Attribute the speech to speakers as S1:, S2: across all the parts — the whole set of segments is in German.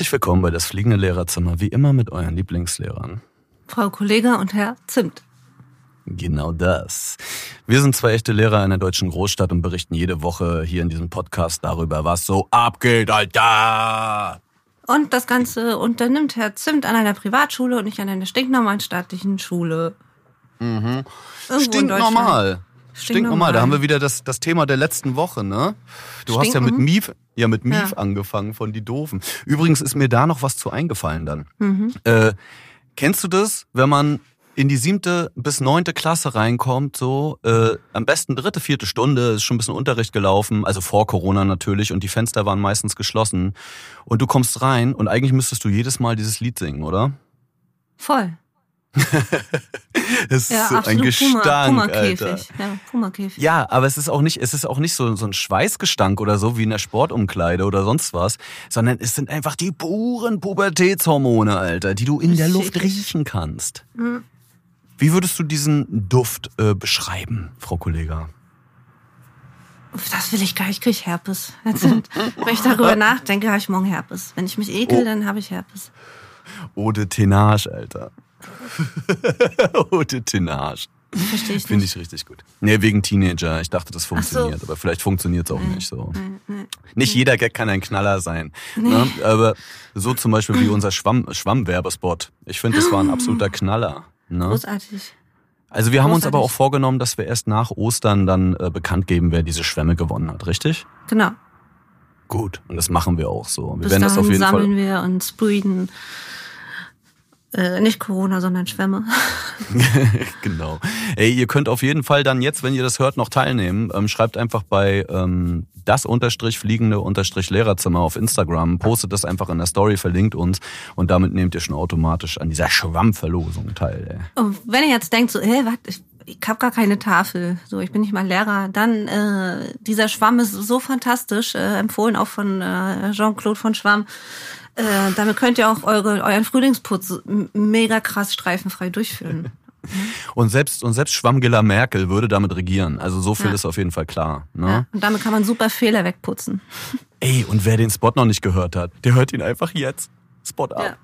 S1: Herzlich willkommen bei das fliegende Lehrerzimmer, wie immer mit euren Lieblingslehrern.
S2: Frau Kollege und Herr Zimt.
S1: Genau das. Wir sind zwei echte Lehrer in der deutschen Großstadt und berichten jede Woche hier in diesem Podcast darüber, was so abgeht, Alter.
S2: Und das Ganze unternimmt Herr Zimt an einer Privatschule und nicht an einer stinknormalen staatlichen Schule.
S1: Mhm. Stinknormal. Stinknormal. Da haben wir wieder das, das Thema der letzten Woche, ne? Du Stinken? hast ja mit Mief, ja, mit Mief ja. angefangen von die Doofen. Übrigens ist mir da noch was zu eingefallen dann. Mhm. Äh, kennst du das, wenn man in die siebte bis neunte Klasse reinkommt, so äh, am besten dritte, vierte Stunde, ist schon ein bisschen Unterricht gelaufen, also vor Corona natürlich und die Fenster waren meistens geschlossen und du kommst rein und eigentlich müsstest du jedes Mal dieses Lied singen, oder?
S2: Voll.
S1: es
S2: ja,
S1: ist ein Gestank, Puma,
S2: Puma-Käfig. Ja, Puma-Käfig.
S1: Ja, aber es ist auch nicht, es ist auch nicht so, so ein Schweißgestank oder so wie in der Sportumkleide oder sonst was, sondern es sind einfach die puren Pubertätshormone, Alter, die du in der Luft riechen kannst. Mhm. Wie würdest du diesen Duft äh, beschreiben, Frau Kollega?
S2: Das will ich gar nicht, ich kriege Herpes. Wenn ich darüber nachdenke, habe ich morgen Herpes. Wenn ich mich ekel, oh. dann habe ich Herpes.
S1: Ode Tenage, Alter. Ode Tenage.
S2: Verstehe ich
S1: Finde ich richtig gut. Nee, wegen Teenager. Ich dachte, das funktioniert. So. Aber vielleicht funktioniert es auch nee, nicht so. Nee, nee. Nicht jeder Gag kann ein Knaller sein. Ne? Aber so zum Beispiel wie unser Schwamm, Schwammwerbespot. Ich finde, das war ein absoluter Knaller. Ne?
S2: Großartig.
S1: Also wir haben uns aber auch vorgenommen, dass wir erst nach Ostern dann äh, bekannt geben, wer diese Schwämme gewonnen hat, richtig?
S2: Genau.
S1: Gut, und das machen wir auch so. Wir
S2: Bis werden das auf jeden sammeln Fall wir und sprühen äh, nicht Corona, sondern Schwämme.
S1: genau. Ey, ihr könnt auf jeden Fall dann jetzt, wenn ihr das hört, noch teilnehmen. Ähm, schreibt einfach bei ähm, das unterstrich fliegende unterstrich Lehrerzimmer auf Instagram, postet das einfach in der Story, verlinkt uns und damit nehmt ihr schon automatisch an dieser Schwammverlosung teil.
S2: Ey. Und wenn ihr jetzt denkt, so, hä, was, ich, ich habe gar keine Tafel, so, ich bin nicht mal Lehrer, dann äh, dieser Schwamm ist so fantastisch, äh, empfohlen auch von äh, Jean-Claude von Schwamm. Äh, damit könnt ihr auch eure, euren Frühlingsputz mega krass streifenfrei durchführen.
S1: Und selbst, und selbst Schwammgiller Merkel würde damit regieren. Also so viel ja. ist auf jeden Fall klar. Ne? Ja,
S2: und damit kann man super Fehler wegputzen.
S1: Ey, und wer den Spot noch nicht gehört hat, der hört ihn einfach jetzt. Spot ab. Ja.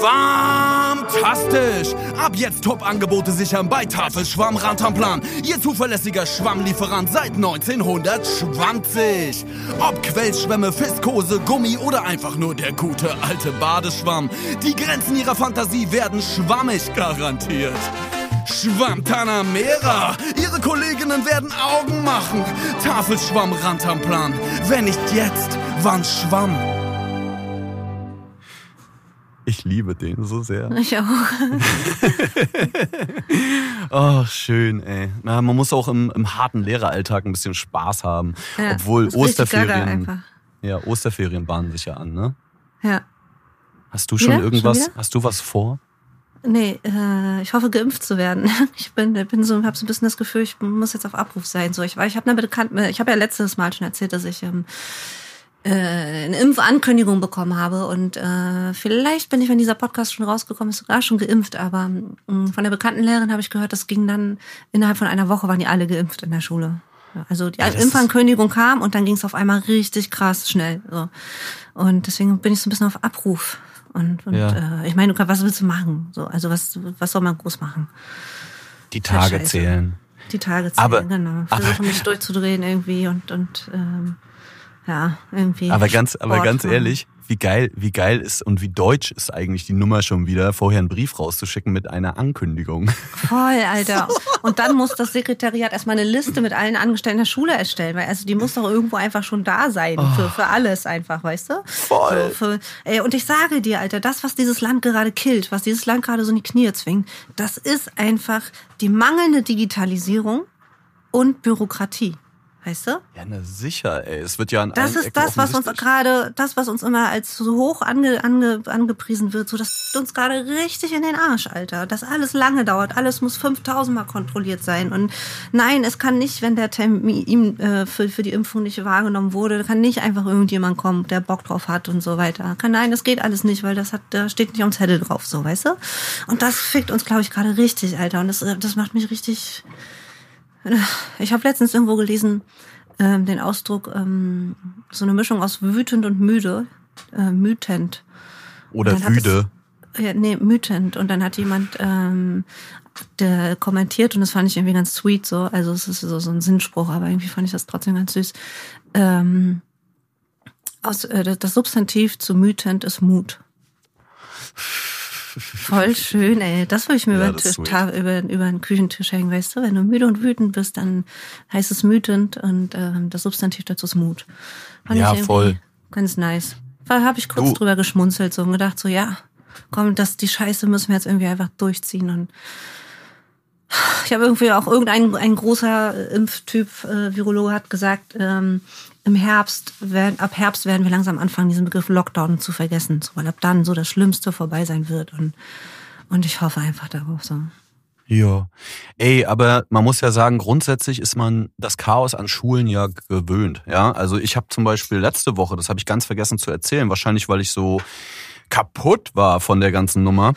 S1: Schwammtastisch! Ab jetzt Top-Angebote sichern bei Tafel Schwamm Rantanplan. Ihr zuverlässiger Schwammlieferant seit 1920. Ob Quellschwämme, Fiskose, Gummi oder einfach nur der gute alte Badeschwamm. Die Grenzen ihrer Fantasie werden schwammig garantiert. Schwammtanamera! Ihre Kolleginnen werden Augen machen. Tafelschwamm Rantanplan. Wenn nicht jetzt, wann Schwamm? Ich liebe den so sehr.
S2: Ich auch.
S1: oh, schön, ey. Na, man muss auch im, im harten Lehreralltag ein bisschen Spaß haben. Ja, Obwohl Osterferien. Ja, Osterferien bahnen sich ja an, ne?
S2: Ja.
S1: Hast du schon wieder? irgendwas, schon hast du was vor?
S2: Nee, äh, ich hoffe geimpft zu werden. Ich bin, bin so, habe so ein bisschen das Gefühl, ich muss jetzt auf Abruf sein. So, ich, ich habe eine bekannte, ich habe ja letztes Mal schon erzählt, dass ich ähm, äh, eine Impfankündigung bekommen habe. Und äh, vielleicht bin ich, wenn dieser Podcast schon rausgekommen ist, sogar schon geimpft. Aber mh, von der bekannten Lehrerin habe ich gehört, das ging dann innerhalb von einer Woche waren die alle geimpft in der Schule. Also die ja, Impfankündigung kam und dann ging es auf einmal richtig krass schnell. So. Und deswegen bin ich so ein bisschen auf Abruf. Und, und ja. äh, ich meine, was willst du machen? So, also was, was soll man groß machen?
S1: Die Tage zählen.
S2: Die Tage zählen, aber, genau. Versuchen mich durchzudrehen irgendwie und, und ähm, ja, irgendwie.
S1: Aber ganz, aber ganz ehrlich, wie geil, wie geil ist und wie deutsch ist eigentlich die Nummer schon wieder, vorher einen Brief rauszuschicken mit einer Ankündigung.
S2: Voll, Alter. Und dann muss das Sekretariat erstmal eine Liste mit allen Angestellten der Schule erstellen, weil also die muss doch irgendwo einfach schon da sein für, oh. für alles einfach, weißt du?
S1: Voll.
S2: So, für, ey, und ich sage dir, Alter, das, was dieses Land gerade killt, was dieses Land gerade so in die Knie zwingt, das ist einfach die mangelnde Digitalisierung und Bürokratie. Weißt du?
S1: Ja, na sicher, ey. Es wird ja an
S2: Das ist Ecken das, was uns gerade, das, was uns immer als so hoch ange, ange, angepriesen wird, so das uns gerade richtig in den Arsch, Alter. Das alles lange dauert, alles muss 5000 Mal kontrolliert sein. Und nein, es kann nicht, wenn der Termin äh, für, für die Impfung nicht wahrgenommen wurde, kann nicht einfach irgendjemand kommen, der Bock drauf hat und so weiter. Kann, nein, das geht alles nicht, weil das hat, da steht nicht am Zettel drauf, so, weißt du? Und das fickt uns, glaube ich, gerade richtig, Alter. Und das, das macht mich richtig, ich habe letztens irgendwo gelesen, ähm, den Ausdruck, ähm, so eine Mischung aus wütend und müde. äh, mütend.
S1: Oder wüde.
S2: Es, ja, nee, mütend. Und dann hat jemand ähm, der kommentiert und das fand ich irgendwie ganz sweet so. Also es ist so, so ein Sinnspruch, aber irgendwie fand ich das trotzdem ganz süß. Ähm, aus, äh, das Substantiv zu mütend ist Mut. Voll schön, ey. Das würde ich mir ja, über, über, über den Küchentisch hängen, weißt du? Wenn du müde und wütend bist, dann heißt es mütend und ähm, das Substantiv dazu ist Mut.
S1: Fand ja, voll.
S2: Ganz nice. Da habe ich kurz du. drüber geschmunzelt so und gedacht so, ja, komm, das, die Scheiße müssen wir jetzt irgendwie einfach durchziehen und ich habe irgendwie auch irgendein ein großer Impftyp, äh, Virologe hat gesagt, ähm, im Herbst, werden, ab Herbst werden wir langsam anfangen, diesen Begriff Lockdown zu vergessen, so, weil ab dann so das Schlimmste vorbei sein wird. Und, und ich hoffe einfach darauf so.
S1: Ja. Ey, aber man muss ja sagen, grundsätzlich ist man das Chaos an Schulen ja gewöhnt. Ja, also ich habe zum Beispiel letzte Woche, das habe ich ganz vergessen zu erzählen, wahrscheinlich weil ich so kaputt war von der ganzen Nummer,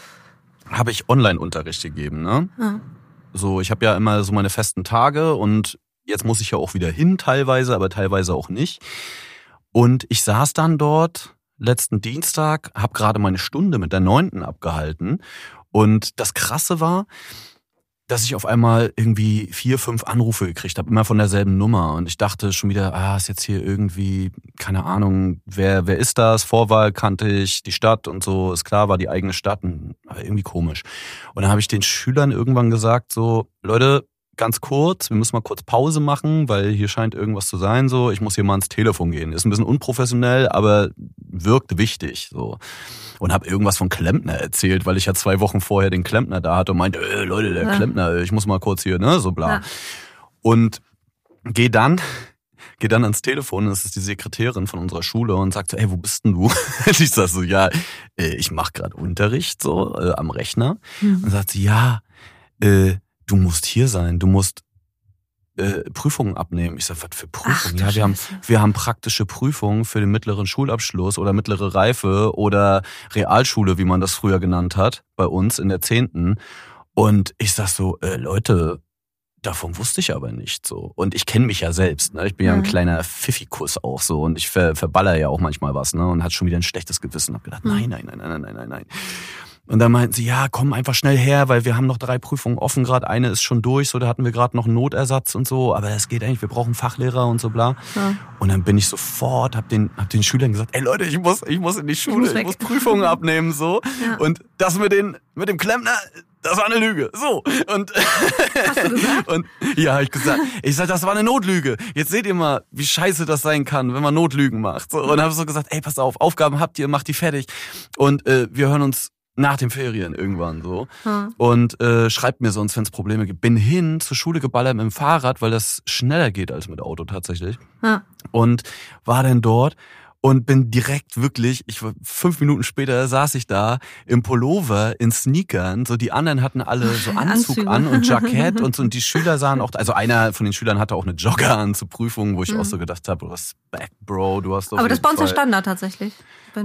S1: habe ich Online-Unterricht gegeben. Ne? Ja. So, ich habe ja immer so meine festen Tage und Jetzt muss ich ja auch wieder hin teilweise, aber teilweise auch nicht. Und ich saß dann dort letzten Dienstag, habe gerade meine Stunde mit der Neunten abgehalten. Und das Krasse war, dass ich auf einmal irgendwie vier, fünf Anrufe gekriegt habe, immer von derselben Nummer. Und ich dachte schon wieder, ah, ist jetzt hier irgendwie, keine Ahnung, wer, wer ist das? Vorwahl kannte ich, die Stadt und so, ist klar, war die eigene Stadt, aber irgendwie komisch. Und dann habe ich den Schülern irgendwann gesagt, so, Leute, ganz kurz, wir müssen mal kurz Pause machen, weil hier scheint irgendwas zu sein, so, ich muss hier mal ans Telefon gehen. Ist ein bisschen unprofessionell, aber wirkt wichtig, so. Und habe irgendwas von Klempner erzählt, weil ich ja zwei Wochen vorher den Klempner da hatte und meinte, äh, Leute, der ja. Klempner, ich muss mal kurz hier, ne, so bla. Ja. Und geh dann, geh dann ans Telefon, das ist die Sekretärin von unserer Schule und sagt so, ey, wo bist denn du? ich sag so, ja, äh, ich mache gerade Unterricht so äh, am Rechner. Mhm. Und sagt sie, ja, äh, du musst hier sein, du musst äh, Prüfungen abnehmen. Ich sage, was für Prüfungen? ja, wir haben, wir haben praktische Prüfungen für den mittleren Schulabschluss oder mittlere Reife oder Realschule, wie man das früher genannt hat, bei uns in der Zehnten. Und ich sag so, äh, Leute, davon wusste ich aber nicht so. Und ich kenne mich ja selbst. Ne? Ich bin ja ein mhm. kleiner Pfiffikus auch so und ich ver verballer ja auch manchmal was ne? und hat schon wieder ein schlechtes Gewissen. Hab gedacht, mhm. nein, nein, nein, nein, nein, nein, nein. Und dann meinten sie, ja, komm einfach schnell her, weil wir haben noch drei Prüfungen offen gerade. Eine ist schon durch, so da hatten wir gerade noch einen Notersatz und so. Aber es geht eigentlich, wir brauchen Fachlehrer und so bla. Ja. Und dann bin ich sofort, hab den, hab den Schülern gesagt, ey Leute, ich muss, ich muss in die Schule, ich muss, ich muss Prüfungen abnehmen so. Ja. Und das mit den, mit dem Klempner, das war eine Lüge. So. Und,
S2: Hast du gesagt?
S1: und ja, hab ich gesagt. Ich sag, das war eine Notlüge. Jetzt seht ihr mal, wie scheiße das sein kann, wenn man Notlügen macht. So, und habe so gesagt, ey, pass auf, Aufgaben habt ihr, macht die fertig. Und äh, wir hören uns nach den Ferien irgendwann so. Hm. Und äh, schreibt mir sonst, wenn es Probleme gibt. Bin hin zur Schule geballert mit dem Fahrrad, weil das schneller geht als mit Auto tatsächlich. Hm. Und war dann dort und bin direkt wirklich, ich war fünf Minuten später saß ich da im Pullover, in Sneakern, so die anderen hatten alle so Anzug Anzüge. an und Jackett und so und die Schüler sahen auch, also einer von den Schülern hatte auch eine Jogger an zur Prüfung, wo ich mhm. auch so gedacht habe, Respekt, Bro, du hast doch.
S2: Aber das ist bei uns der Standard tatsächlich.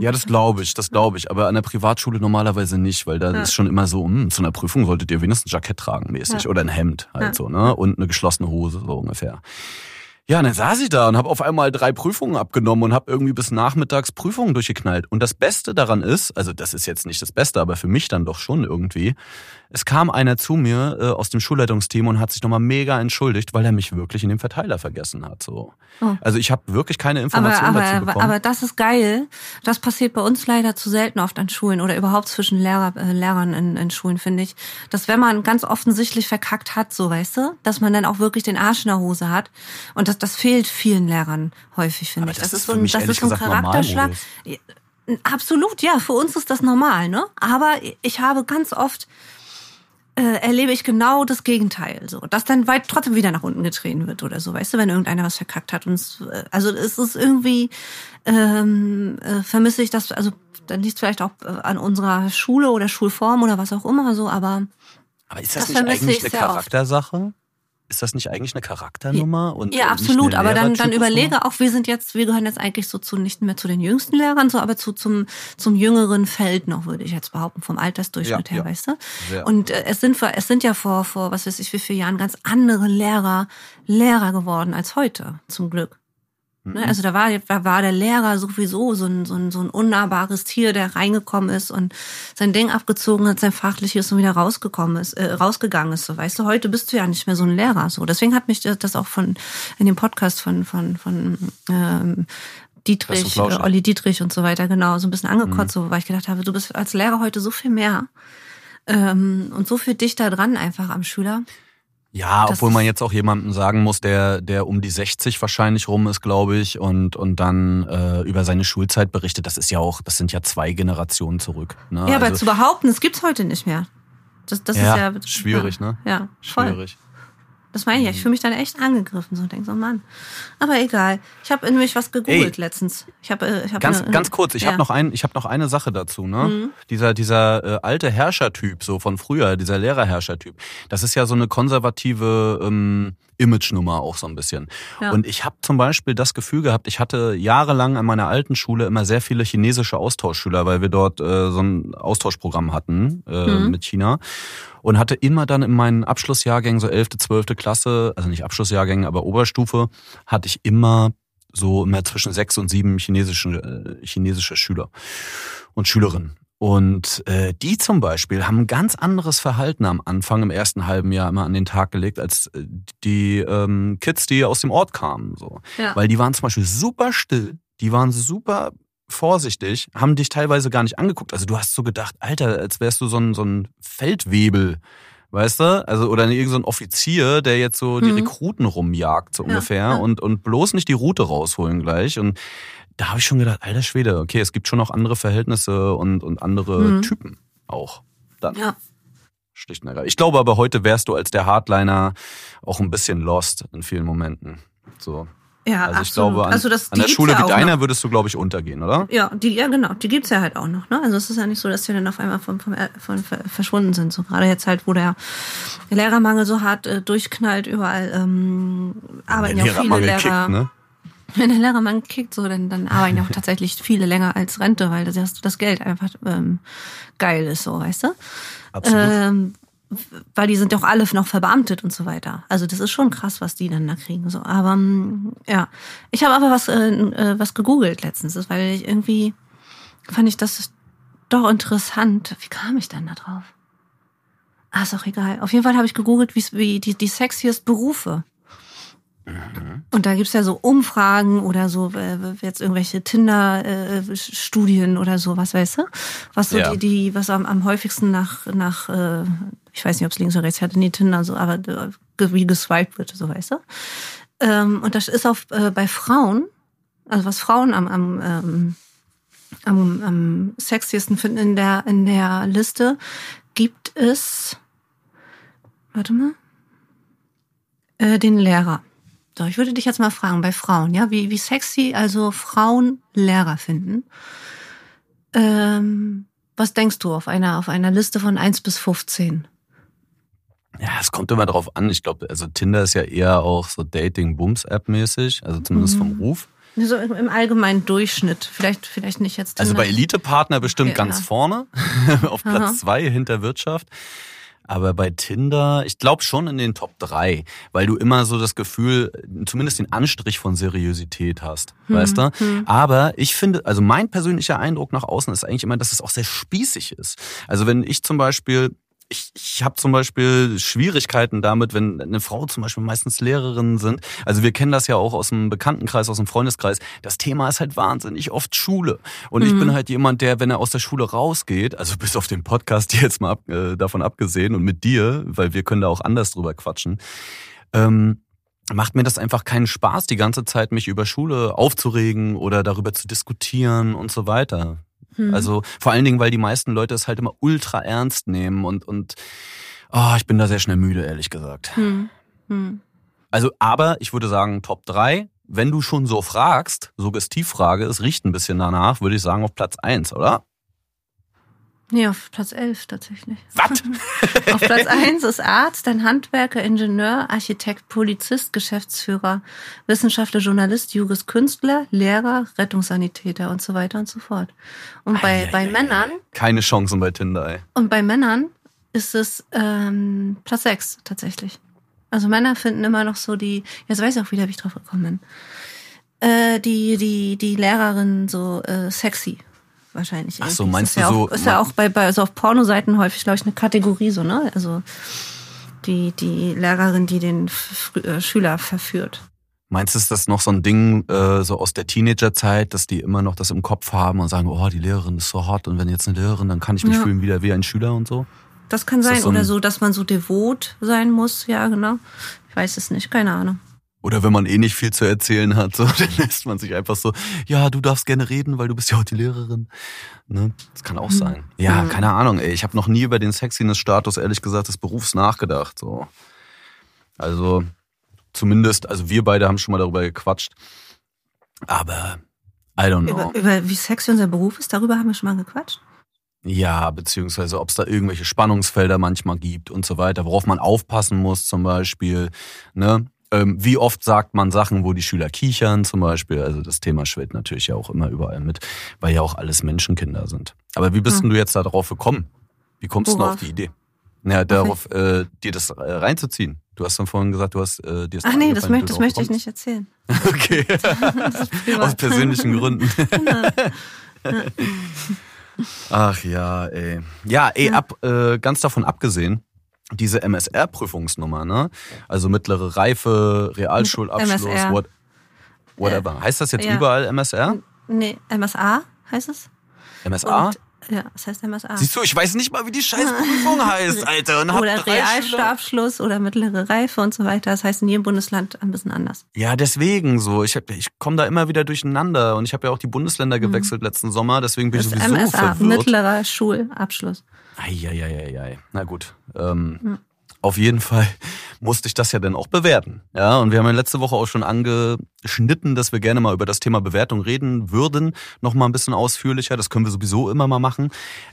S1: Ja, das glaube ich, das glaube ich. Aber an der Privatschule normalerweise nicht, weil da ja. ist schon immer so, mh, hm, zu einer Prüfung solltet ihr wenigstens ein Jackett tragen mäßig ja. oder ein Hemd halt ja. so, ne? Und eine geschlossene Hose so ungefähr. Ja, dann saß ich da und habe auf einmal drei Prüfungen abgenommen und habe irgendwie bis nachmittags Prüfungen durchgeknallt. Und das Beste daran ist, also das ist jetzt nicht das Beste, aber für mich dann doch schon irgendwie, es kam einer zu mir äh, aus dem Schulleitungsteam und hat sich nochmal mega entschuldigt, weil er mich wirklich in dem Verteiler vergessen hat. So. Oh. Also ich habe wirklich keine Informationen aber, aber, dazu bekommen.
S2: Aber das ist geil. Das passiert bei uns leider zu selten oft an Schulen oder überhaupt zwischen Lehrer, äh, Lehrern in, in Schulen, finde ich. Dass wenn man ganz offensichtlich verkackt hat, so weißt du, dass man dann auch wirklich den Arsch in der Hose hat. Und das, das fehlt vielen Lehrern häufig, finde ich.
S1: Das, das ist so ein, das ist so ein Charakterschlag.
S2: Absolut, ja, für uns ist das normal, ne? Aber ich habe ganz oft äh, erlebe ich genau das Gegenteil, so, dass dann weit trotzdem wieder nach unten getreten wird oder so, weißt du, wenn irgendeiner was verkackt hat und es, äh, also es ist irgendwie ähm, äh, vermisse ich das, also dann liegt es vielleicht auch äh, an unserer Schule oder Schulform oder was auch immer so, aber
S1: aber ist das, das nicht eigentlich eine Charaktersache? Oft. Ist das nicht eigentlich eine Charakternummer?
S2: Und, ja, absolut. Aber dann, dann überlege auch, wir sind jetzt, wir gehören jetzt eigentlich so zu nicht mehr zu den jüngsten Lehrern, so, aber zu zum zum jüngeren Feld noch, würde ich jetzt behaupten, vom Altersdurchschnitt ja, her, ja. weißt du? Sehr und äh, es sind es sind ja vor vor was weiß ich wie vielen Jahren ganz andere Lehrer Lehrer geworden als heute, zum Glück. Ne? Mhm. Also da war, da war der Lehrer sowieso so ein, so, ein, so ein unnahbares Tier, der reingekommen ist und sein Ding abgezogen hat, sein fachliches und wieder rausgekommen ist, äh, rausgegangen ist. So, weißt du, heute bist du ja nicht mehr so ein Lehrer. So, deswegen hat mich das auch von in dem Podcast von von von ähm, Dietrich, Olli Dietrich und so weiter, genau, so ein bisschen angekotzt, mhm. so, weil ich gedacht habe, du bist als Lehrer heute so viel mehr ähm, und so viel dichter dran einfach am Schüler.
S1: Ja, das obwohl man jetzt auch jemandem sagen muss, der, der um die 60 wahrscheinlich rum ist, glaube ich, und, und dann äh, über seine Schulzeit berichtet. Das ist ja auch, das sind ja zwei Generationen zurück. Ne?
S2: Ja, aber also, zu behaupten, es gibt's heute nicht mehr. Das, das
S1: ja,
S2: ist
S1: ja schwierig,
S2: ja,
S1: ne?
S2: Ja, voll. schwierig. Das meine ich ja. Ich fühle mich dann echt angegriffen. So denk so, Mann. Aber egal. Ich habe nämlich was gegoogelt Ey, letztens. Ich habe, äh, ich hab
S1: ganz, eine, ganz kurz. Ich ja. habe noch ein, ich habe noch eine Sache dazu. Ne, mhm. dieser dieser äh, alte Herrschertyp so von früher, dieser Lehrerherrschertyp. Das ist ja so eine konservative ähm, Image-Nummer auch so ein bisschen. Ja. Und ich habe zum Beispiel das Gefühl gehabt, ich hatte jahrelang an meiner alten Schule immer sehr viele chinesische Austauschschüler, weil wir dort äh, so ein Austauschprogramm hatten äh, mhm. mit China und hatte immer dann in meinen Abschlussjahrgängen, so 11., 12. Klasse, also nicht Abschlussjahrgängen, aber Oberstufe, hatte ich immer so immer zwischen sechs und sieben chinesische, äh, chinesische Schüler und Schülerinnen. Und äh, die zum Beispiel haben ein ganz anderes Verhalten am Anfang im ersten halben Jahr immer an den Tag gelegt als äh, die ähm, Kids, die aus dem Ort kamen. So. Ja. Weil die waren zum Beispiel super still, die waren super vorsichtig, haben dich teilweise gar nicht angeguckt. Also du hast so gedacht, Alter, als wärst du so ein, so ein Feldwebel, weißt du? Also, oder irgendein so Offizier, der jetzt so die mhm. Rekruten rumjagt, so ungefähr, ja. und, und bloß nicht die Route rausholen gleich. Und da habe ich schon gedacht, alter Schwede, okay, es gibt schon noch andere Verhältnisse und, und andere mhm. Typen auch. Dann. Ja. Schlicht und ergreifend. Ich glaube aber heute wärst du als der Hardliner auch ein bisschen lost in vielen Momenten. So.
S2: Ja,
S1: also
S2: ich glaube,
S1: an,
S2: also das,
S1: an der Schule ja wie deiner würdest du, glaube ich, untergehen, oder?
S2: Ja, die, ja genau, die gibt's ja halt auch noch. Ne? Also es ist ja nicht so, dass die dann auf einmal von, von, von verschwunden sind. So gerade jetzt halt, wo der Lehrermangel so hart äh, durchknallt, überall ähm, arbeiten ja auch viele Lehrer. Kickt, ne? Wenn der Lehrermangel kickt, so, dann, dann arbeiten ja auch tatsächlich viele länger als Rente, weil das, das Geld einfach ähm, geil ist, so, weißt du?
S1: Absolut. Ähm,
S2: weil die sind doch alle noch verbeamtet und so weiter. Also das ist schon krass, was die dann da kriegen. So, aber mm, ja, ich habe aber was äh, äh, was gegoogelt letztens, weil ich irgendwie fand ich das doch interessant. Wie kam ich dann da drauf? Ah, ist auch egal. Auf jeden Fall habe ich gegoogelt, wie die die sexiest Berufe. Mhm. Und da gibt's ja so Umfragen oder so, äh, jetzt irgendwelche Tinder-Studien oder so, was weißt du? Was so ja. die, die, was am, am häufigsten nach, nach, äh, ich weiß nicht, ob es links oder rechts hat, nee, Tinder, so, aber äh, wie geswiped wird, so weißt du? Ähm, und das ist auf, bei Frauen, also was Frauen am, am, ähm, am, am sexiesten finden in der, in der Liste, gibt es, warte mal, den Lehrer. So, ich würde dich jetzt mal fragen, bei Frauen, ja, wie, wie sexy also Frauen Lehrer finden. Ähm, was denkst du auf einer, auf einer Liste von 1 bis 15?
S1: Ja, es kommt immer drauf an. Ich glaube, also Tinder ist ja eher auch so Dating-Booms-App-mäßig, also zumindest mhm. vom Ruf.
S2: So im allgemeinen Durchschnitt. Vielleicht, vielleicht nicht jetzt.
S1: Also Tinder. Also bei Elite-Partner bestimmt okay, ganz ja. vorne, auf Platz Aha. zwei hinter Wirtschaft. Aber bei Tinder, ich glaube schon in den Top 3, weil du immer so das Gefühl, zumindest den Anstrich von Seriosität hast, hm, weißt du? Hm. Aber ich finde, also mein persönlicher Eindruck nach außen ist eigentlich immer, dass es auch sehr spießig ist. Also wenn ich zum Beispiel ich, ich habe zum Beispiel Schwierigkeiten damit, wenn eine Frau zum Beispiel meistens Lehrerinnen sind. Also wir kennen das ja auch aus dem Bekanntenkreis, aus dem Freundeskreis. Das Thema ist halt wahnsinnig oft Schule. Und mhm. ich bin halt jemand, der, wenn er aus der Schule rausgeht, also bis auf den Podcast jetzt mal ab, äh, davon abgesehen und mit dir, weil wir können da auch anders drüber quatschen, ähm, macht mir das einfach keinen Spaß, die ganze Zeit mich über Schule aufzuregen oder darüber zu diskutieren und so weiter. Hm. Also vor allen Dingen, weil die meisten Leute es halt immer ultra ernst nehmen und, und oh, ich bin da sehr schnell müde, ehrlich gesagt. Hm. Hm. Also, aber ich würde sagen, Top 3, wenn du schon so fragst, Suggestivfrage, es riecht ein bisschen danach, würde ich sagen auf Platz 1, oder?
S2: Nee, auf Platz 11 tatsächlich.
S1: Was?
S2: auf Platz 1 ist Arzt, dann Handwerker, Ingenieur, Architekt, Polizist, Geschäftsführer, Wissenschaftler, Journalist, Jurist, Künstler, Lehrer, Rettungssanitäter und so weiter und so fort. Und bei, ei, bei ei, Männern.
S1: Keine Chancen bei Tinder, ey.
S2: Und bei Männern ist es ähm, Platz 6 tatsächlich. Also Männer finden immer noch so die, jetzt weiß ich auch wieder, wie ich drauf gekommen bin. Äh, die, die, die Lehrerin so äh, sexy wahrscheinlich.
S1: Ach so, meinst
S2: du
S1: ja
S2: so? Auch, ist ja auch bei, bei also auf Pornoseiten häufig, glaube ich, eine Kategorie so, ne? Also die, die Lehrerin, die den F äh, Schüler verführt.
S1: Meinst du, ist das noch so ein Ding äh, so aus der Teenagerzeit, dass die immer noch das im Kopf haben und sagen, oh, die Lehrerin ist so hot und wenn jetzt eine Lehrerin, dann kann ich mich ja. fühlen wieder wie ein Schüler und so?
S2: Das kann sein. Das so oder so, dass man so devot sein muss, ja, genau. Ich weiß es nicht, keine Ahnung.
S1: Oder wenn man eh nicht viel zu erzählen hat, so, dann lässt man sich einfach so, ja, du darfst gerne reden, weil du bist ja die Lehrerin. Ne? Das kann auch mhm. sein. Ja, mhm. keine Ahnung, ey. Ich habe noch nie über den Sexiness-Status, ehrlich gesagt, des Berufs nachgedacht. So. Also, zumindest, also wir beide haben schon mal darüber gequatscht. Aber I don't
S2: know. Über, über wie sexy unser Beruf ist, darüber haben wir schon mal gequatscht?
S1: Ja, beziehungsweise ob es da irgendwelche Spannungsfelder manchmal gibt und so weiter, worauf man aufpassen muss zum Beispiel. Ne? Ähm, wie oft sagt man Sachen, wo die Schüler kichern zum Beispiel? Also das Thema schwillt natürlich ja auch immer überall mit, weil ja auch alles Menschenkinder sind. Aber wie bist hm. du jetzt da drauf gekommen? Wie kommst Worauf? du auf die Idee? Ja, darauf, äh, dir das äh, reinzuziehen. Du hast dann vorhin gesagt, du hast äh, dir das
S2: Ach nee, das, möchte, das möchte ich nicht erzählen.
S1: okay. Aus persönlichen Gründen. Ach ja, ey. Ja, ey, ab, äh, ganz davon abgesehen, diese MSR-Prüfungsnummer, ne? Also mittlere Reife, Realschulabschluss, what, whatever. Heißt das jetzt ja. überall MSR?
S2: Nee, MSA heißt es.
S1: MSA?
S2: Und, ja, das heißt MSA.
S1: Siehst du, ich weiß nicht mal, wie die Scheißprüfung heißt, Alter. Und
S2: oder Realschulabschluss oder mittlere Reife und so weiter. Das heißt in jedem Bundesland ein bisschen anders.
S1: Ja, deswegen so. Ich, ich komme da immer wieder durcheinander. Und ich habe ja auch die Bundesländer mhm. gewechselt mhm. letzten Sommer. Deswegen bin das ich sowieso MSA, verwirrt.
S2: mittlerer Schulabschluss.
S1: Eieieiei. Na gut. Ähm, hm. Auf jeden Fall musste ich das ja dann auch bewerten. Ja, und wir haben ja letzte Woche auch schon angeschnitten, dass wir gerne mal über das Thema Bewertung reden würden. Noch mal ein bisschen ausführlicher. Das können wir sowieso immer mal machen.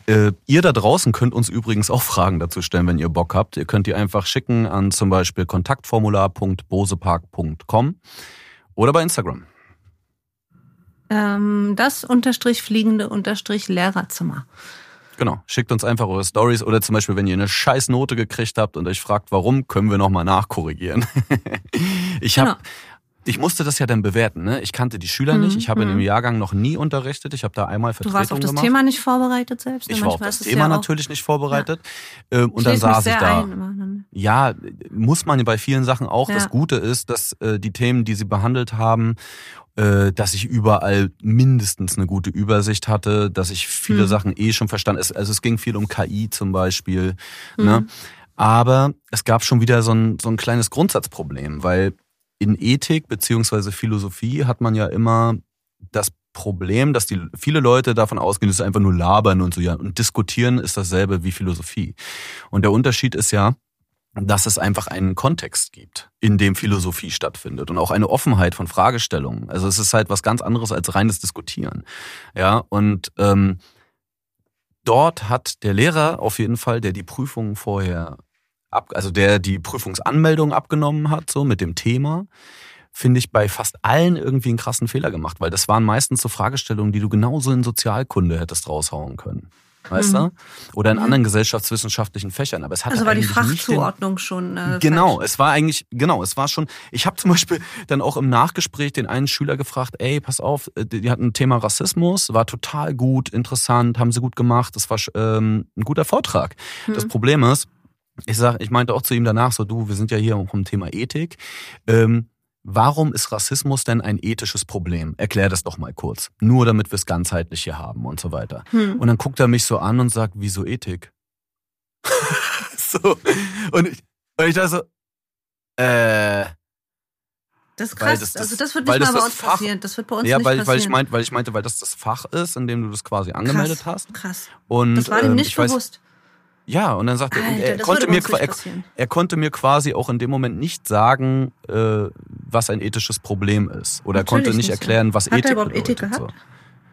S1: Äh, ihr da draußen könnt uns übrigens auch Fragen dazu stellen, wenn ihr Bock habt. Ihr könnt die einfach schicken an zum Beispiel kontaktformular.bosepark.com oder bei Instagram.
S2: Ähm, das unterstrich fliegende unterstrich Lehrerzimmer.
S1: Genau. Schickt uns einfach eure Stories oder zum Beispiel, wenn ihr eine scheiß Note gekriegt habt und euch fragt, warum, können wir nochmal nachkorrigieren. ich habe genau. Ich musste das ja dann bewerten. Ne? Ich kannte die Schüler nicht. Ich habe in dem mhm. Jahrgang noch nie unterrichtet. Ich habe da einmal Vertretung gemacht. Du warst auf das
S2: gemacht. Thema nicht vorbereitet selbst?
S1: Ich war auf das Thema ja natürlich nicht vorbereitet. Ja. Ähm, und dann saß ich da. Ja, muss man bei vielen Sachen auch. Ja. Das Gute ist, dass äh, die Themen, die sie behandelt haben äh, dass ich überall mindestens eine gute Übersicht hatte, dass ich viele mhm. Sachen eh schon verstanden. Also es ging viel um KI zum Beispiel. Mhm. Ne? Aber es gab schon wieder so ein, so ein kleines Grundsatzproblem, weil in Ethik beziehungsweise Philosophie hat man ja immer das Problem, dass die viele Leute davon ausgehen, dass es einfach nur labern und so ja und diskutieren ist dasselbe wie Philosophie. Und der Unterschied ist ja, dass es einfach einen Kontext gibt, in dem Philosophie stattfindet und auch eine Offenheit von Fragestellungen. Also es ist halt was ganz anderes als reines Diskutieren. Ja, und ähm, dort hat der Lehrer auf jeden Fall, der die Prüfungen vorher ab, also der die Prüfungsanmeldung abgenommen hat, so mit dem Thema, finde ich bei fast allen irgendwie einen krassen Fehler gemacht, weil das waren meistens so Fragestellungen, die du genauso in Sozialkunde hättest raushauen können weißt mhm. du? Oder in mhm. anderen gesellschaftswissenschaftlichen Fächern. Aber es hat
S2: also war die Fachzuordnung schon.
S1: Äh, genau, falsch. es war eigentlich, genau, es war schon. Ich habe zum Beispiel dann auch im Nachgespräch den einen Schüler gefragt, ey, pass auf, äh, die hatten ein Thema Rassismus, war total gut, interessant, haben sie gut gemacht, das war ähm, ein guter Vortrag. Mhm. Das Problem ist, ich sag, ich meinte auch zu ihm danach so, du, wir sind ja hier auch im Thema Ethik. Ähm, Warum ist Rassismus denn ein ethisches Problem? Erklär das doch mal kurz. Nur damit wir es ganzheitlich hier haben und so weiter. Hm. Und dann guckt er mich so an und sagt, wieso Ethik? so. Und ich, und ich dachte so, äh.
S2: Das ist krass. Das, das, also das wird nicht mal bei uns Fach, passieren. Das wird bei uns
S1: ja,
S2: nicht
S1: weil,
S2: passieren.
S1: Weil ich, meint, weil ich meinte, weil das das Fach ist, in dem du das quasi angemeldet
S2: krass,
S1: hast.
S2: Krass.
S1: Und,
S2: das war dem ähm, nicht bewusst.
S1: Weiß, ja, und dann sagte Alter, er, er konnte mir, er, er, konnte mir quasi auch in dem Moment nicht sagen, äh, was ein ethisches Problem ist. Oder er konnte nicht erklären, was hat Ethik
S2: er überhaupt. Ethik gehabt?
S1: So.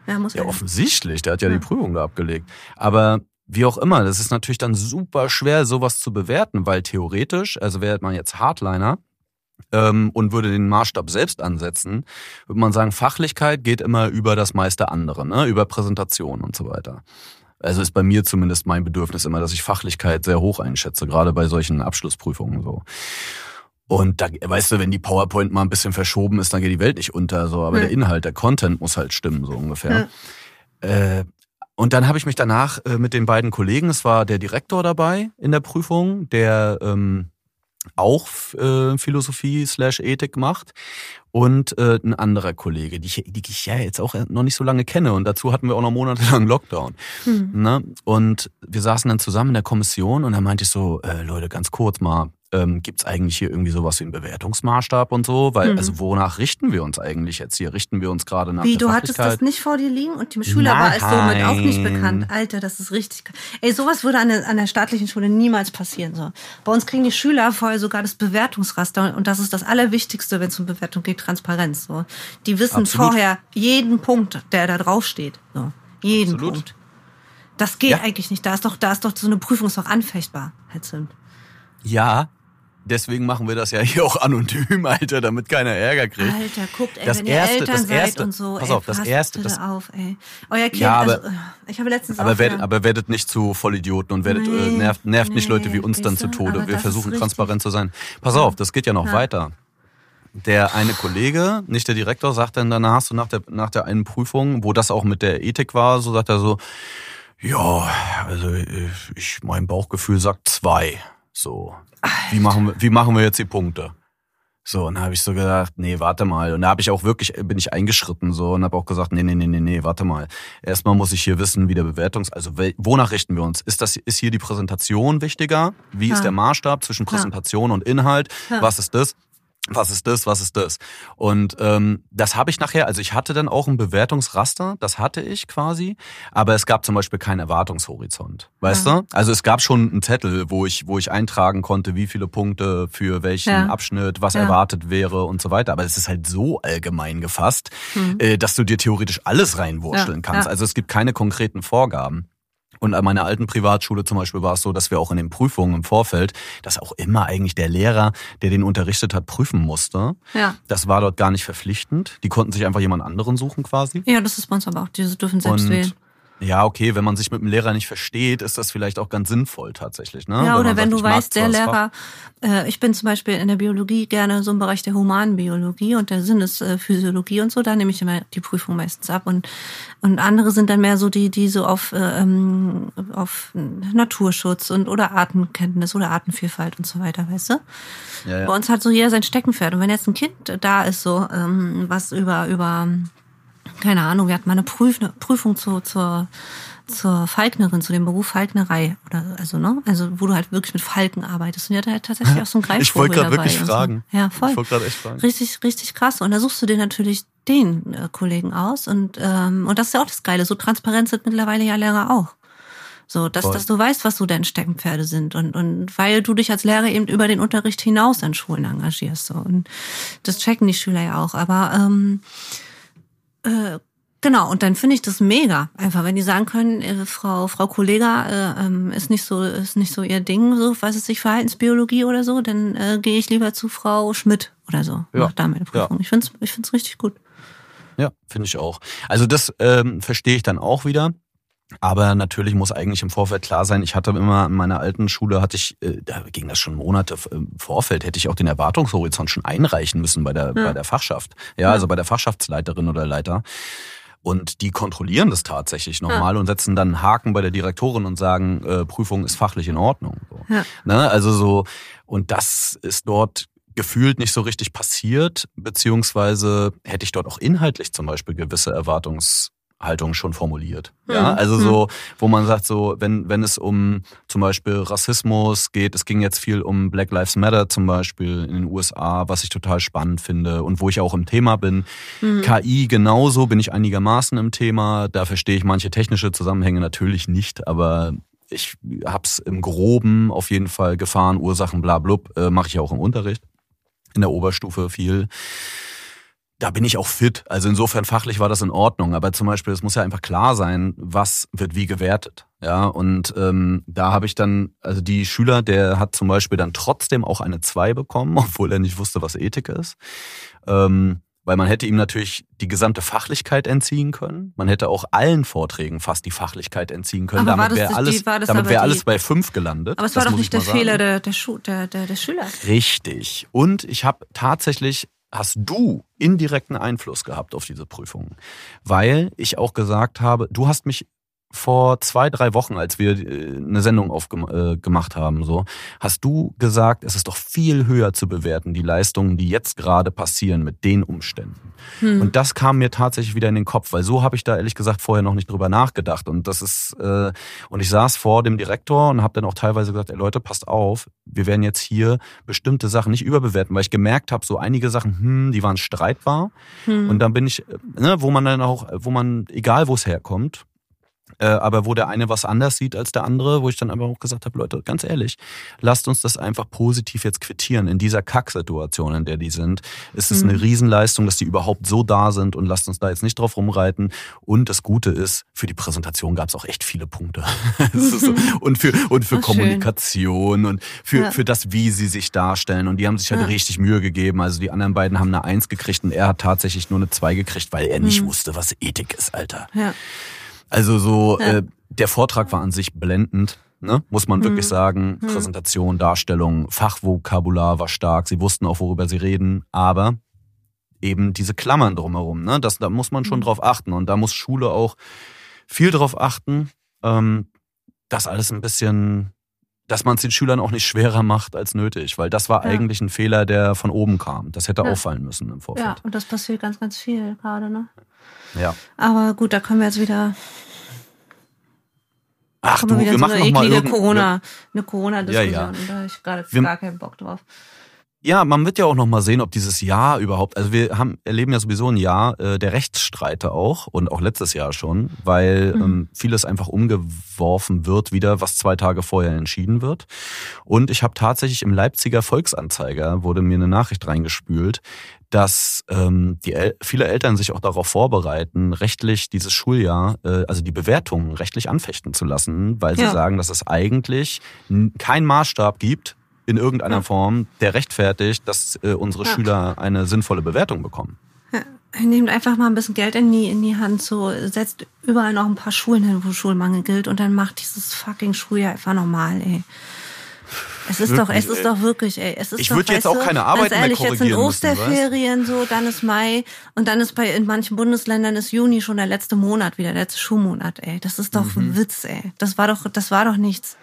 S1: Ja, muss ja, offensichtlich. Der hat ja, ja, die Prüfung da abgelegt. Aber wie auch immer, das ist natürlich dann super schwer, sowas zu bewerten, weil theoretisch, also wäre man jetzt Hardliner, ähm, und würde den Maßstab selbst ansetzen, würde man sagen, Fachlichkeit geht immer über das meiste andere, ne? über Präsentation und so weiter. Also ist bei mir zumindest mein Bedürfnis immer, dass ich Fachlichkeit sehr hoch einschätze, gerade bei solchen Abschlussprüfungen so. Und da, weißt du, wenn die PowerPoint mal ein bisschen verschoben ist, dann geht die Welt nicht unter, so. Aber hm. der Inhalt, der Content muss halt stimmen, so ungefähr. Hm. Äh, und dann habe ich mich danach äh, mit den beiden Kollegen, es war der Direktor dabei in der Prüfung, der ähm, auch äh, Philosophie slash Ethik macht und äh, ein anderer Kollege, die ich, die ich ja jetzt auch noch nicht so lange kenne und dazu hatten wir auch noch monatelang Lockdown. Hm. Ne? Und wir saßen dann zusammen in der Kommission und da meinte ich so, äh, Leute, ganz kurz mal, ähm, Gibt es eigentlich hier irgendwie sowas wie einen Bewertungsmaßstab und so? Weil, mhm. also wonach richten wir uns eigentlich jetzt hier? Richten wir uns gerade nach
S2: Wie, du hattest das nicht vor dir liegen und dem Schüler war es somit auch nicht bekannt. Alter, das ist richtig. Ey, sowas würde an der, an der staatlichen Schule niemals passieren. So. Bei uns kriegen die Schüler vorher sogar das Bewertungsraster und das ist das Allerwichtigste, wenn es um Bewertung geht, Transparenz. So. Die wissen Absolut. vorher jeden Punkt, der da draufsteht. So. Jeden Absolut. Punkt. Das geht ja. eigentlich nicht. Da ist doch, da ist doch so eine Prüfung ist doch anfechtbar, Herr Zimt.
S1: Ja, Deswegen machen wir das ja hier auch anonym, Alter, damit keiner Ärger kriegt.
S2: Alter, guckt, ey, das wenn erste, ihr Eltern das erste, und so,
S1: pass ey, auf, das erste, das
S2: auf, ey. Euer Kind,
S1: ja, aber,
S2: also, ich habe letztens
S1: aber, werdet, aber werdet nicht zu Vollidioten und werdet, äh, nee, äh, nervt, nervt nee, nicht Leute wie uns dann zu Tode. Wir versuchen transparent zu sein. Pass auf, das geht ja noch ja. weiter. Der eine Kollege, nicht der Direktor, sagt dann danach, so nach der, nach der einen Prüfung, wo das auch mit der Ethik war, so sagt er so, ja, also ich, mein Bauchgefühl sagt zwei. So, wie machen, wir, wie machen wir jetzt die Punkte? So, und dann habe ich so gedacht, nee, warte mal. Und da habe ich auch wirklich, bin ich eingeschritten so und habe auch gesagt, nee, nee, nee, nee, nee, warte mal. Erstmal muss ich hier wissen, wie der Bewertungs-, also wonach richten wir uns? Ist das, ist hier die Präsentation wichtiger? Wie ja. ist der Maßstab zwischen Präsentation ja. und Inhalt? Ja. Was ist das? Was ist das, was ist das? Und ähm, das habe ich nachher, also ich hatte dann auch ein Bewertungsraster, das hatte ich quasi, aber es gab zum Beispiel keinen Erwartungshorizont, weißt ja. du? Also es gab schon einen Zettel, wo ich, wo ich eintragen konnte, wie viele Punkte für welchen ja. Abschnitt, was ja. erwartet wäre und so weiter. Aber es ist halt so allgemein gefasst, mhm. äh, dass du dir theoretisch alles reinwurschteln kannst. Also es gibt keine konkreten Vorgaben. Und an meiner alten Privatschule zum Beispiel war es so, dass wir auch in den Prüfungen im Vorfeld, dass auch immer eigentlich der Lehrer, der den unterrichtet hat, prüfen musste. Ja. Das war dort gar nicht verpflichtend. Die konnten sich einfach jemand anderen suchen quasi.
S2: Ja, das ist bei uns aber auch. Diese dürfen selbst Und wählen.
S1: Ja, okay, wenn man sich mit dem Lehrer nicht versteht, ist das vielleicht auch ganz sinnvoll tatsächlich. Ne?
S2: Ja, oder wenn sagt, du weißt, der Lehrer, äh, ich bin zum Beispiel in der Biologie gerne so im Bereich der humanen Biologie und der Sinnesphysiologie und so, da nehme ich immer die Prüfung meistens ab. Und, und andere sind dann mehr so die, die so auf, äh, ähm, auf Naturschutz und oder Artenkenntnis oder Artenvielfalt und so weiter, weißt du? Ja, ja. Bei uns hat so jeder sein Steckenpferd. Und wenn jetzt ein Kind da ist, so ähm, was über, über keine Ahnung, wir hatten mal eine Prüf Prüfung zu, zur, zur Falknerin, zu dem Beruf Falknerei. Oder, also, ne? Also, wo du halt wirklich mit Falken arbeitest. Und die hat halt tatsächlich auch so ein Greifvogel
S1: Ich wollte gerade wirklich fragen.
S2: So. Ja, voll.
S1: Ich wollte gerade echt fragen.
S2: Richtig, richtig krass. Und da suchst du dir natürlich den äh, Kollegen aus. Und, ähm, und das ist ja auch das Geile. So transparent sind mittlerweile ja Lehrer auch. So, dass, dass du weißt, was so deine Steckenpferde sind und, und weil du dich als Lehrer eben über den Unterricht hinaus an Schulen engagierst. So. Und das checken die Schüler ja auch. Aber ähm, äh, Genau, und dann finde ich das mega. Einfach, wenn die sagen können, äh, Frau, Frau Kollega äh, ähm, ist nicht so, ist nicht so ihr Ding, so, weiß es sich Verhaltensbiologie oder so, dann äh, gehe ich lieber zu Frau Schmidt oder so. Ja. Mach da meine Prüfung. Ja. Ich finde es ich find's richtig gut.
S1: Ja, finde ich auch. Also das ähm, verstehe ich dann auch wieder. Aber natürlich muss eigentlich im Vorfeld klar sein, ich hatte immer in meiner alten Schule, hatte ich, äh, da ging das schon Monate im Vorfeld, hätte ich auch den Erwartungshorizont schon einreichen müssen bei der, ja. bei der Fachschaft. Ja, ja, also bei der Fachschaftsleiterin oder Leiter. Und die kontrollieren das tatsächlich nochmal ja. und setzen dann einen Haken bei der Direktorin und sagen, äh, Prüfung ist fachlich in Ordnung. So. Ja. Ne? Also so, und das ist dort gefühlt nicht so richtig passiert, beziehungsweise hätte ich dort auch inhaltlich zum Beispiel gewisse Erwartungs Haltung schon formuliert. Ja, also so, wo man sagt, so, wenn, wenn es um zum Beispiel Rassismus geht, es ging jetzt viel um Black Lives Matter zum Beispiel in den USA, was ich total spannend finde und wo ich auch im Thema bin. Mhm. KI genauso bin ich einigermaßen im Thema. Da verstehe ich manche technische Zusammenhänge natürlich nicht, aber ich hab's im Groben auf jeden Fall Gefahren, Ursachen, bla blub, äh, mache ich auch im Unterricht. In der Oberstufe viel da bin ich auch fit. Also insofern fachlich war das in Ordnung. Aber zum Beispiel, es muss ja einfach klar sein, was wird wie gewertet. Ja, und ähm, da habe ich dann, also die Schüler, der hat zum Beispiel dann trotzdem auch eine 2 bekommen, obwohl er nicht wusste, was Ethik ist. Ähm, Weil man hätte ihm natürlich die gesamte Fachlichkeit entziehen können. Man hätte auch allen Vorträgen fast die Fachlichkeit entziehen können. Aber damit wäre alles, damit wär alles bei fünf gelandet.
S2: Aber es war doch nicht der Fehler der, der, der, der Schüler.
S1: Richtig. Und ich habe tatsächlich hast du indirekten Einfluss gehabt auf diese Prüfungen, weil ich auch gesagt habe, du hast mich vor zwei, drei Wochen, als wir äh, eine Sendung aufgemacht äh, haben, so, hast du gesagt, es ist doch viel höher zu bewerten, die Leistungen, die jetzt gerade passieren mit den Umständen. Hm. Und das kam mir tatsächlich wieder in den Kopf, weil so habe ich da ehrlich gesagt vorher noch nicht drüber nachgedacht. Und das ist, äh, und ich saß vor dem Direktor und habe dann auch teilweise gesagt, ey Leute, passt auf, wir werden jetzt hier bestimmte Sachen nicht überbewerten, weil ich gemerkt habe, so einige Sachen, hm, die waren streitbar. Hm. Und dann bin ich, äh, ne, wo man dann auch, wo man, egal wo es herkommt, äh, aber wo der eine was anders sieht als der andere, wo ich dann einfach auch gesagt habe, Leute, ganz ehrlich, lasst uns das einfach positiv jetzt quittieren. In dieser Kacksituation, in der die sind, ist es mhm. eine Riesenleistung, dass die überhaupt so da sind und lasst uns da jetzt nicht drauf rumreiten. Und das Gute ist, für die Präsentation gab es auch echt viele Punkte. so. Und für, und für Kommunikation schön. und für, ja. für das, wie sie sich darstellen. Und die haben sich halt ja. richtig Mühe gegeben. Also die anderen beiden haben eine Eins gekriegt und er hat tatsächlich nur eine Zwei gekriegt, weil er nicht mhm. wusste, was Ethik ist, Alter. Ja. Also so, ja. äh, der Vortrag war an sich blendend. Ne? Muss man wirklich mhm. sagen. Mhm. Präsentation, Darstellung, Fachvokabular war stark. Sie wussten auch, worüber sie reden. Aber eben diese Klammern drumherum, ne? das, da muss man schon mhm. drauf achten. Und da muss Schule auch viel drauf achten, ähm, dass alles ein bisschen, dass man es den Schülern auch nicht schwerer macht als nötig. Weil das war ja. eigentlich ein Fehler, der von oben kam. Das hätte ja. auffallen müssen im Vorfeld. Ja,
S2: und das passiert ganz, ganz viel gerade, ne?
S1: Ja.
S2: Aber gut, da können wir jetzt wieder.
S1: Ach du, wir, wir machen so eine noch mal
S2: Corona, eine Corona-Diskussion. Ja, ja. Da habe ich gerade gar keinen Bock drauf.
S1: Ja, man wird ja auch noch mal sehen, ob dieses Jahr überhaupt, also wir haben erleben ja sowieso ein Jahr äh, der Rechtsstreite auch und auch letztes Jahr schon, weil mhm. ähm, vieles einfach umgeworfen wird wieder, was zwei Tage vorher entschieden wird. Und ich habe tatsächlich im Leipziger Volksanzeiger wurde mir eine Nachricht reingespült, dass ähm, die El viele Eltern sich auch darauf vorbereiten, rechtlich dieses Schuljahr, äh, also die Bewertungen rechtlich anfechten zu lassen, weil sie ja. sagen, dass es eigentlich keinen Maßstab gibt in irgendeiner ja. Form, der rechtfertigt, dass äh, unsere ja. Schüler eine sinnvolle Bewertung bekommen.
S2: Ja. Nehmt einfach mal ein bisschen Geld in die, in die Hand, so setzt überall noch ein paar Schulen hin, wo Schulmangel gilt und dann macht dieses fucking Schuljahr einfach normal, ey. Es ist wirklich, doch, es ist doch wirklich, ey. Es ist
S1: ich
S2: würde
S1: jetzt auch keine Arbeit ehrlich, mehr korrigieren
S2: jetzt sind Osterferien müssen, so, dann ist Mai und dann ist bei in manchen Bundesländern ist Juni schon der letzte Monat wieder, der letzte Schulmonat, ey. Das ist doch mhm. ein Witz, ey. Das war doch, das war doch nichts.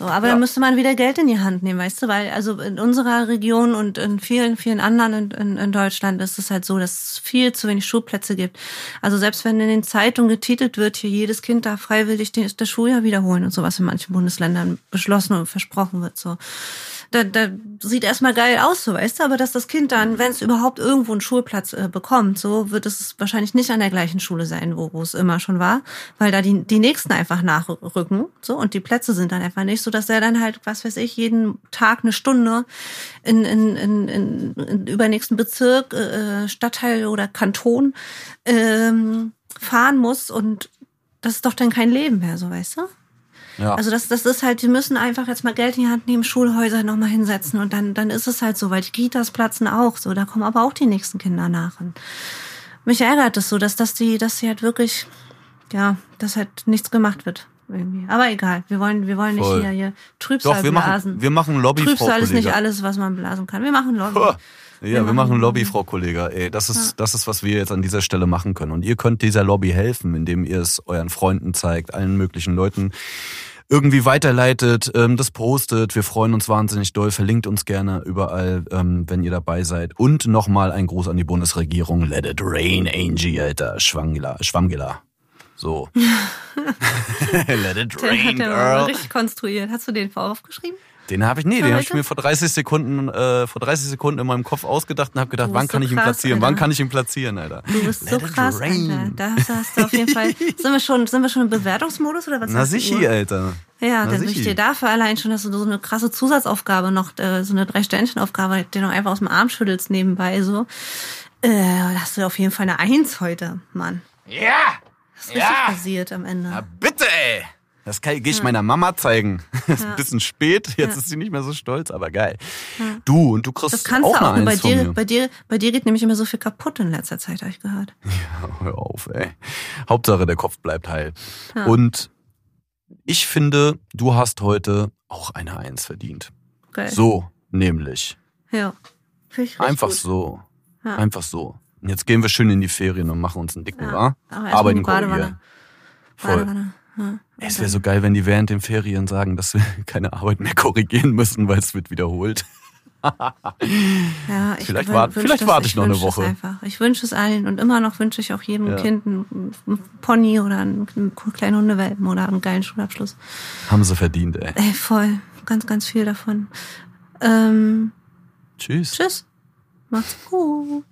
S2: So, aber ja. dann müsste man wieder Geld in die Hand nehmen, weißt du, weil also in unserer Region und in vielen, vielen anderen in, in, in Deutschland ist es halt so, dass es viel zu wenig Schulplätze gibt. Also selbst wenn in den Zeitungen getitelt wird, hier jedes Kind darf freiwillig das Schuljahr wiederholen und sowas in manchen Bundesländern beschlossen und versprochen wird, so da, da sieht erstmal geil aus, so weißt du, aber dass das Kind dann, wenn es überhaupt irgendwo einen Schulplatz äh, bekommt, so wird es wahrscheinlich nicht an der gleichen Schule sein, wo, es immer schon war, weil da die, die nächsten einfach nachrücken, so und die Plätze sind dann einfach nicht, so dass er dann halt, was weiß ich, jeden Tag eine Stunde in, in, in, in, in übernächsten Bezirk, äh, Stadtteil oder Kanton ähm, fahren muss und das ist doch dann kein Leben mehr, so weißt du? Ja. Also das, das ist halt, die müssen einfach jetzt mal Geld in die Hand nehmen, Schulhäuser nochmal hinsetzen und dann, dann ist es halt so, weil die Kitas platzen auch so, da kommen aber auch die nächsten Kinder nach. Und mich ärgert es so, dass, dass die, dass sie halt wirklich, ja, dass halt nichts gemacht wird. Irgendwie. Aber egal, wir wollen, wir wollen nicht hier, hier Trübsal Doch,
S1: wir
S2: blasen.
S1: Machen, wir machen Lobby,
S2: Trübsal ist nicht alles, was man blasen kann. Wir machen Lobby.
S1: Ja, wir, wir machen Lobby, Frau Kollega. Ey, das ist, ja. das ist, was wir jetzt an dieser Stelle machen können. Und ihr könnt dieser Lobby helfen, indem ihr es euren Freunden zeigt, allen möglichen Leuten irgendwie weiterleitet, ähm, das postet. Wir freuen uns wahnsinnig doll. Verlinkt uns gerne überall, ähm, wenn ihr dabei seid. Und nochmal ein Gruß an die Bundesregierung. Let it rain, Angie, Alter. Schwangela, Schwammgela. So.
S2: Let it rain, girl. richtig konstruiert. Hast du den aufgeschrieben?
S1: Den habe ich, nee, den habe ich mir vor 30 Sekunden, äh, vor 30 Sekunden in meinem Kopf ausgedacht und habe gedacht, wann kann so ich ihn platzieren? Alter. Wann kann ich ihn platzieren, Alter?
S2: Du bist Let so krass, Alter. Da hast du auf jeden Fall. sind wir schon, sind wir schon im Bewertungsmodus oder was?
S1: Na sicher, Alter.
S2: Ja, Na dann ich dir dafür allein schon, dass du so eine krasse Zusatzaufgabe noch, äh, so eine Drei-Sternchen-Aufgabe, die du einfach aus dem Arm schüttelst nebenbei, so. Äh, da hast du auf jeden Fall eine Eins heute, Mann.
S1: Ja!
S2: Was ist ja. richtig passiert am Ende?
S1: Na bitte, ey! Das gehe ich ja. meiner Mama zeigen. ist ein bisschen spät, jetzt ist sie nicht mehr so stolz, aber geil. Du, und du kriegst das kannst auch, du auch eine
S2: bei dir, bei dir, bei dir geht nämlich immer so viel kaputt in letzter Zeit, habe ich gehört.
S1: Ja, hör auf, ey. Hauptsache, der Kopf bleibt heil. Und ich finde, du hast heute auch eine Eins verdient. Geil. So, nämlich.
S2: Ja.
S1: Einfach gut. so. Ja. Einfach so. Und jetzt gehen wir schön in die Ferien und machen uns einen dicken, ja. wa? Arbeiten korrigieren. Voll. Ja. Es wäre so geil, wenn die während den Ferien sagen, dass wir keine Arbeit mehr korrigieren müssen, weil es wird wiederholt.
S2: ja, ich
S1: vielleicht warte vielleicht warte ich, ich noch eine Woche.
S2: Einfach. Ich wünsche es allen und immer noch wünsche ich auch jedem ja. Kind einen, Pony oder einen, einen kleinen Hundewelpen oder einen geilen Schulabschluss.
S1: Haben sie verdient, ey.
S2: Ey, voll. Ganz, ganz viel davon. Ähm,
S1: tschüss.
S2: Tschüss. Macht's gut.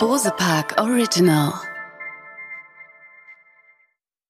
S3: Bose Park Original